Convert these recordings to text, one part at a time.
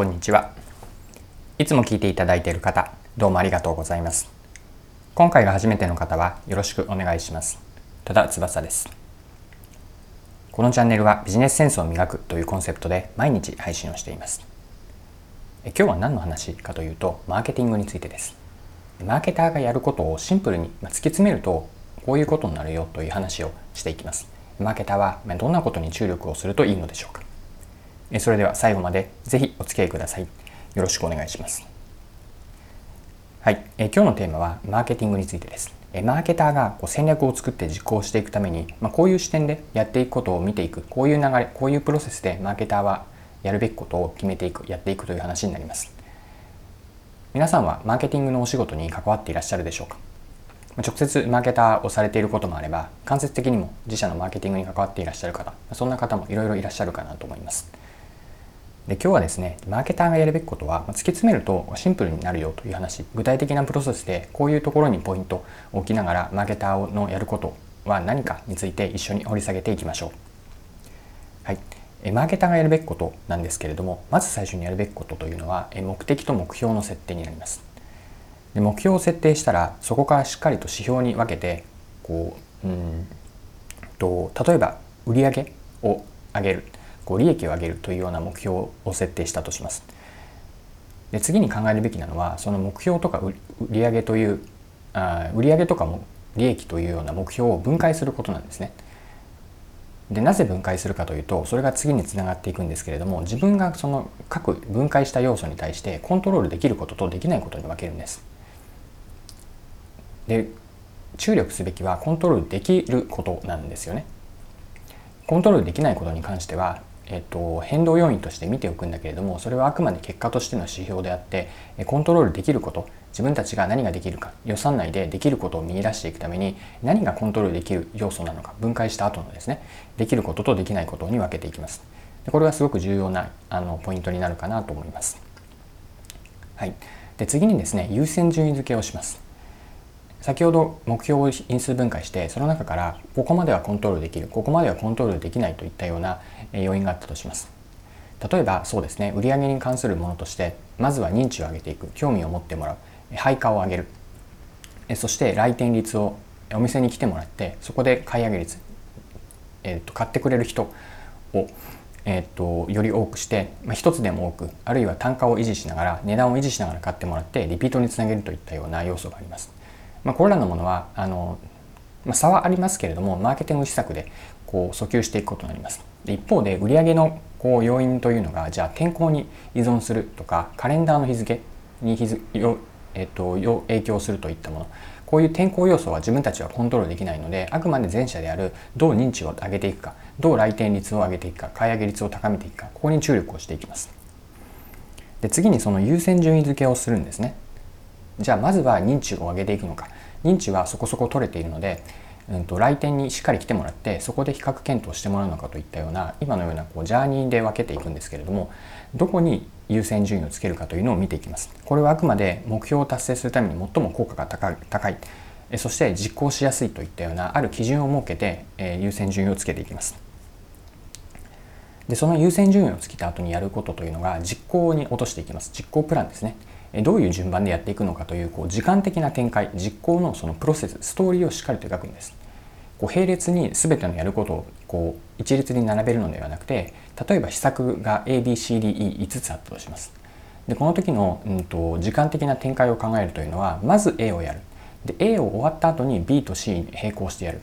こんにちは。いつも聞いていただいている方、どうもありがとうございます。今回が初めての方はよろしくお願いします。戸田翼です。このチャンネルはビジネスセンスを磨くというコンセプトで毎日配信をしています。今日は何の話かというと、マーケティングについてです。マーケターがやることをシンプルに突き詰めると、こういうことになるよという話をしていきます。マーケターはどんなことに注力をするといいのでしょうかそれでは最後までぜひお付き合いください。よろしくお願いします。はい、え今日のテーマはマーケティングについてです。えマーケターがこう戦略を作って実行していくために、まあ、こういう視点でやっていくことを見ていく、こういう流れ、こういうプロセスでマーケターはやるべきことを決めていく、やっていくという話になります。皆さんはマーケティングのお仕事に関わっていらっしゃるでしょうか？直接マーケターをされていることもあれば間接的にも自社のマーケティングに関わっていらっしゃる方そんな方もいろいろいらっしゃるかなと思いますで今日はですねマーケターがやるべきことは突き詰めるとシンプルになるよという話。具体的なプロセスでこういうところにポイントを置きながらマーケターのやることは何かについて一緒に掘り下げていきましょう。はい。マーケターがやるべきことなんですけれどもまず最初にやるべきことというのは目的と目標の設定になります。で目標を設定したらそこからしっかりと指標に分けてこううんと例えば売上を上げる。こう利益を上げるというような目標を設定したとします。で次に考えるべきなのはその目標とか売上というあ売上とかも利益というような目標を分解することなんですね。でなぜ分解するかというとそれが次につながっていくんですけれども自分がその各分解した要素に対してコントロールできることとできないことに分けるんです。で注力すべきはコントロールできることなんですよね。コントロールできないことに関してはえっと、変動要因として見ておくんだけれどもそれはあくまで結果としての指標であってコントロールできること自分たちが何ができるか予算内でできることを見出していくために何がコントロールできる要素なのか分解した後のですねできることとできないことに分けていきます。でこれはすごく重要なあのポイントになるかなと思います。はい。で次にですね優先順位付けをします。先ほど目標を因数分解してその中からここまではコントロールできるここまではコントロールできないといったような要因があったとします。例えばそうですね売上に関するものとしてまずは認知を上げていく興味を持ってもらう配下を上げる。そして来店率をお店に来てもらってそこで買い上げ率、えー、と買ってくれる人を、えー、とより多くして、まあ、一つでも多くあるいは単価を維持しながら値段を維持しながら買ってもらってリピートにつなげるといったような要素があります。まあ、これらのものはあの、まあ、差はありますけれどもマーケティング施策でこう訴求していくことになります。一方で売上のこう要因というのがじゃあ天候に依存するとかカレンダーの日付に日付よ、えっと、よ影響するといったもの。こういう天候要素は自分たちはコントロールできないのであくまで前者であるどう認知を上げていくかどう来店率を上げていくか買い上げ率を高めていくかここに注力をしていきます。で次にその優先順位付けをするんですね。じゃあまずは認知を上げていくのか。認知はそこそこ取れているので、うんと、来店にしっかり来てもらってそこで比較検討してもらうのかといったような今のようなこうジャーニーで分けていくんですけれどもどこに優先順位をつけるかというのを見ていきます。これはあくまで目標を達成するために最も効果が高い高い。そして実行しやすいといったようなある基準を設けて、え優先順位をつけていきます。でその優先順位をつけた後にやることというのが実行に落としていきます。実行プランですね。どういう順番でやっていくのかというこう時間的な展開実行のそのプロセスストーリーをしっかりと描くんです。こう並列に全てのやることをこう一律に並べるのではなくて例えば施策が ABCDE5 つあったとします。でこの時の、うんと、時間的な展開を考えるというのはまず A をやる。で A を終わった後に B と C に並行してやる。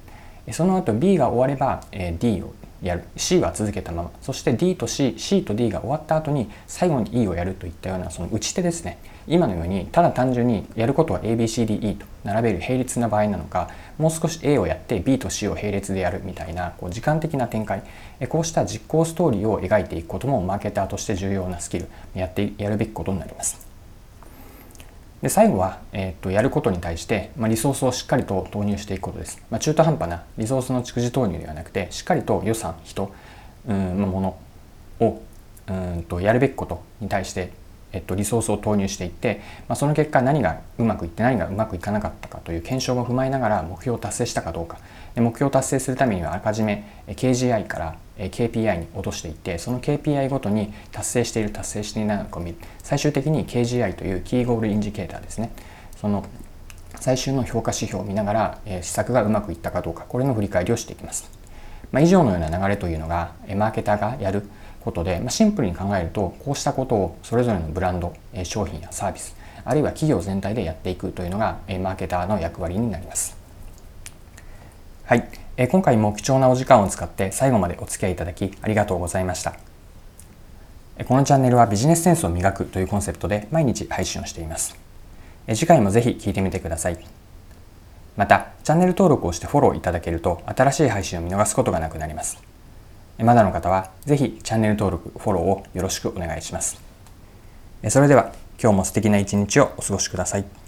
その後 B が終われば D をやる C は続けたまま。そして D と CC と D が終わった後に最後に E をやるといったようなその打ち手ですね。今のようにただ単純にやることは ABCDE と並べる並列な場合なのかもう少し A をやって B と C を並列でやるみたいなこう時間的な展開。こうした実行ストーリーを描いていくこともマーケターとして重要なスキルやってやるべきことになります。で最後は、えー、とやることに対して、まあ、リソースをしっかりと投入していくことです。まあ、中途半端なリソースの蓄次投入ではなくてしっかりと予算人、うん、ものをうんとやるべきことに対してえっと、リソースを投入していって、まあ、その結果何がうまくいって何がうまくいかなかったかという検証も踏まえながら目標を達成したかどうか。で目標を達成するためにはあらかじめ KGI から KPI に落としていってその KPI ごとに達成している達成していないのかを見る。最終的に KGI というキーゴールインジケーターですね。その最終の評価指標を見ながら、え施策がうまくいったかどうか。これの振り返りをしていきます、まあ、以上のような流れというのがマーケターがやることで、まあ、シンプルに考えるとこうしたことをそれぞれのブランド商品やサービスあるいは企業全体でやっていくというのがマーケターの役割になります。はい、え今回も貴重なお時間を使って最後までお付き合いいただきありがとうございました。このチャンネルはビジネスセンスを磨くというコンセプトで毎日配信をしています。次回もぜひ聞いてみてください。またチャンネル登録をしてフォローいただけると新しい配信を見逃すことがなくなります。まだの方はぜひチャンネル登録、フォローをよろしくお願いします。それでは今日も素敵な一日をお過ごしください。